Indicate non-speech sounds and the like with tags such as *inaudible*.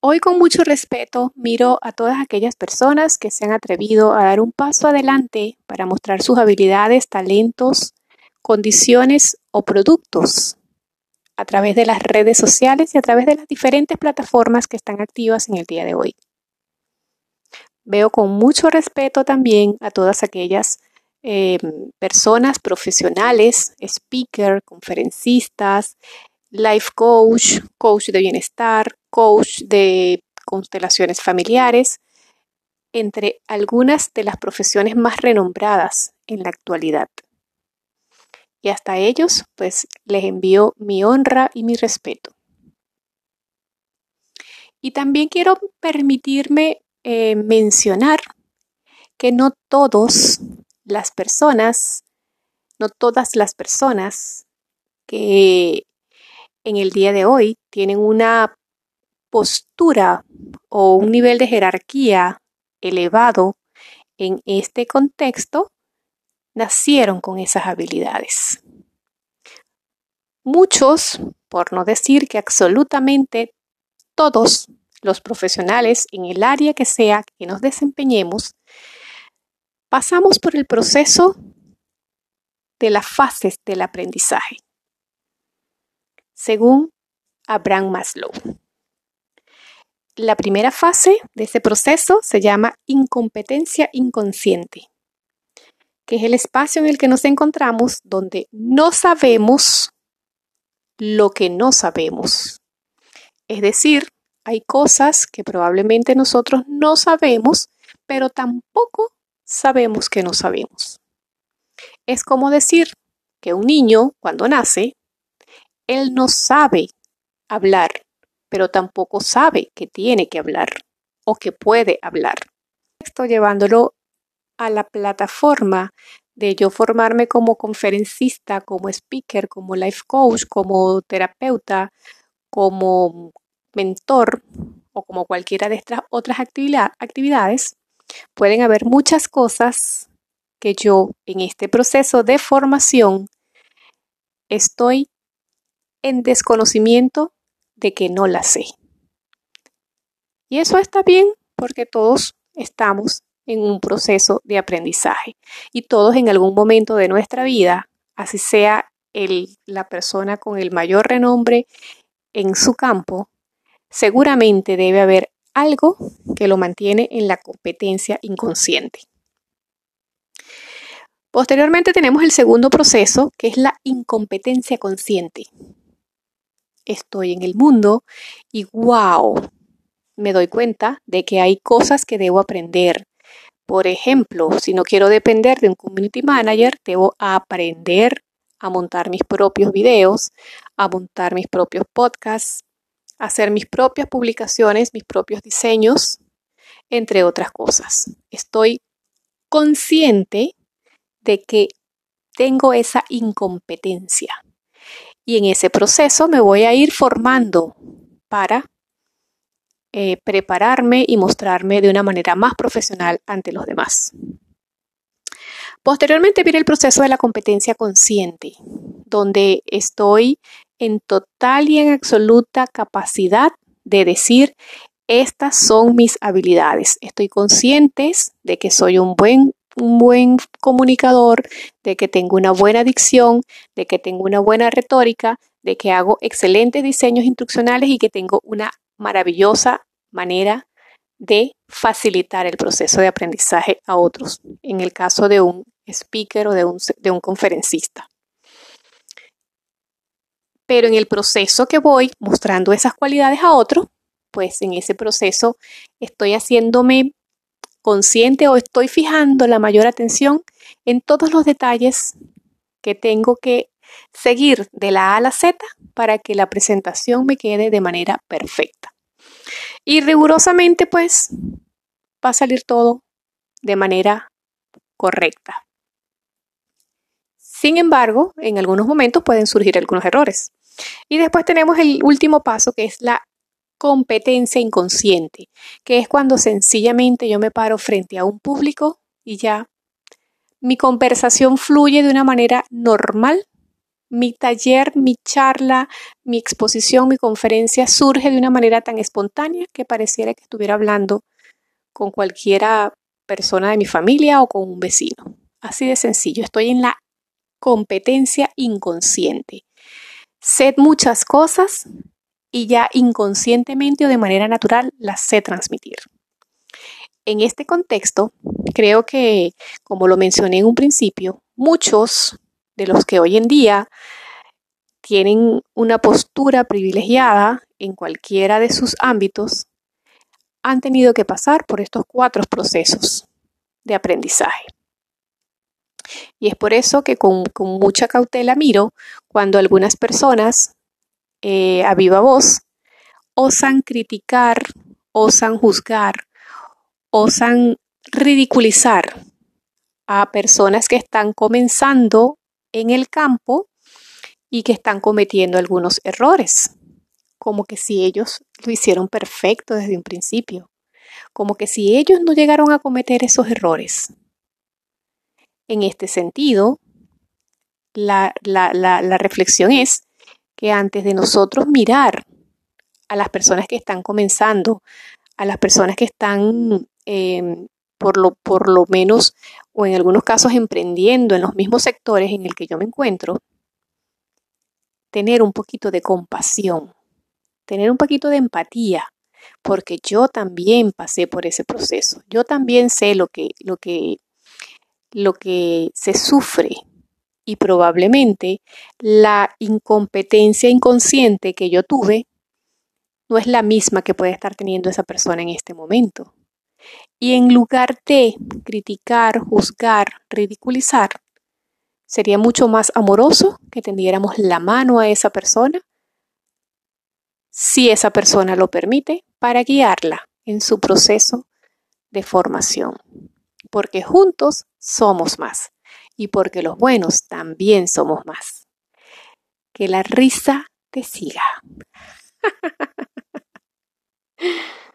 Hoy con mucho respeto miro a todas aquellas personas que se han atrevido a dar un paso adelante para mostrar sus habilidades, talentos, condiciones o productos a través de las redes sociales y a través de las diferentes plataformas que están activas en el día de hoy. Veo con mucho respeto también a todas aquellas eh, personas profesionales, speaker, conferencistas, life coach, coach de bienestar, coach de constelaciones familiares, entre algunas de las profesiones más renombradas en la actualidad. Y hasta ellos, pues les envío mi honra y mi respeto. Y también quiero permitirme eh, mencionar que no todas las personas, no todas las personas que en el día de hoy tienen una postura o un nivel de jerarquía elevado en este contexto, nacieron con esas habilidades. Muchos, por no decir que absolutamente todos los profesionales en el área que sea que nos desempeñemos, pasamos por el proceso de las fases del aprendizaje, según Abraham Maslow. La primera fase de ese proceso se llama incompetencia inconsciente, que es el espacio en el que nos encontramos donde no sabemos lo que no sabemos. Es decir, hay cosas que probablemente nosotros no sabemos, pero tampoco sabemos que no sabemos. Es como decir que un niño, cuando nace, él no sabe hablar, pero tampoco sabe que tiene que hablar o que puede hablar. Estoy llevándolo a la plataforma de yo formarme como conferencista, como speaker, como life coach, como terapeuta, como mentor o como cualquiera de estas otras actividades, pueden haber muchas cosas que yo en este proceso de formación estoy en desconocimiento de que no la sé. Y eso está bien porque todos estamos en un proceso de aprendizaje y todos en algún momento de nuestra vida, así sea el, la persona con el mayor renombre en su campo, seguramente debe haber algo que lo mantiene en la competencia inconsciente. Posteriormente tenemos el segundo proceso, que es la incompetencia consciente estoy en el mundo y wow, me doy cuenta de que hay cosas que debo aprender. Por ejemplo, si no quiero depender de un community manager, debo aprender a montar mis propios videos, a montar mis propios podcasts, a hacer mis propias publicaciones, mis propios diseños, entre otras cosas. Estoy consciente de que tengo esa incompetencia y en ese proceso me voy a ir formando para eh, prepararme y mostrarme de una manera más profesional ante los demás. Posteriormente viene el proceso de la competencia consciente, donde estoy en total y en absoluta capacidad de decir, estas son mis habilidades. Estoy consciente de que soy un buen un buen comunicador, de que tengo una buena dicción, de que tengo una buena retórica, de que hago excelentes diseños instruccionales y que tengo una maravillosa manera de facilitar el proceso de aprendizaje a otros, en el caso de un speaker o de un, de un conferencista. Pero en el proceso que voy mostrando esas cualidades a otros, pues en ese proceso estoy haciéndome consciente o estoy fijando la mayor atención en todos los detalles que tengo que seguir de la A a la Z para que la presentación me quede de manera perfecta. Y rigurosamente pues va a salir todo de manera correcta. Sin embargo, en algunos momentos pueden surgir algunos errores. Y después tenemos el último paso que es la competencia inconsciente, que es cuando sencillamente yo me paro frente a un público y ya mi conversación fluye de una manera normal mi taller, mi charla, mi exposición, mi conferencia surge de una manera tan espontánea que pareciera que estuviera hablando con cualquiera persona de mi familia o con un vecino. Así de sencillo, estoy en la competencia inconsciente. Sé muchas cosas y ya inconscientemente o de manera natural las sé transmitir. En este contexto, creo que, como lo mencioné en un principio, muchos de los que hoy en día tienen una postura privilegiada en cualquiera de sus ámbitos, han tenido que pasar por estos cuatro procesos de aprendizaje. Y es por eso que con, mucha cautela miro cuando algunas personas eh, a viva voz osan criticar, osan juzgar, osan ridiculizar a personas que están comenzando en el campo y que están cometiendo algunos errores, como que si ellos lo hicieron perfecto desde un principio, como que si ellos no llegaron a cometer esos errores. En este sentido, la, reflexión es que antes de nosotros mirar a las personas que están comenzando, a las personas que están em, por, lo, por lo menos o en algunos casos emprendiendo en los mismos sectores en el que yo me encuentro, tener un poquito de compasión, tener un poquito de empatía, porque yo también pasé por ese proceso. Yo también sé lo que, lo que, lo que se sufre y probablemente la incompetencia inconsciente que yo tuve no es la misma que puede estar teniendo esa persona en este momento. Y en lugar de criticar, juzgar, ridiculizar, sería mucho más amoroso que tendiéramos la mano a esa persona, si esa persona lo permite, para guiarla en su proceso de formación. Porque juntos somos más y porque los buenos también somos más. Que la risa te siga. *laughs*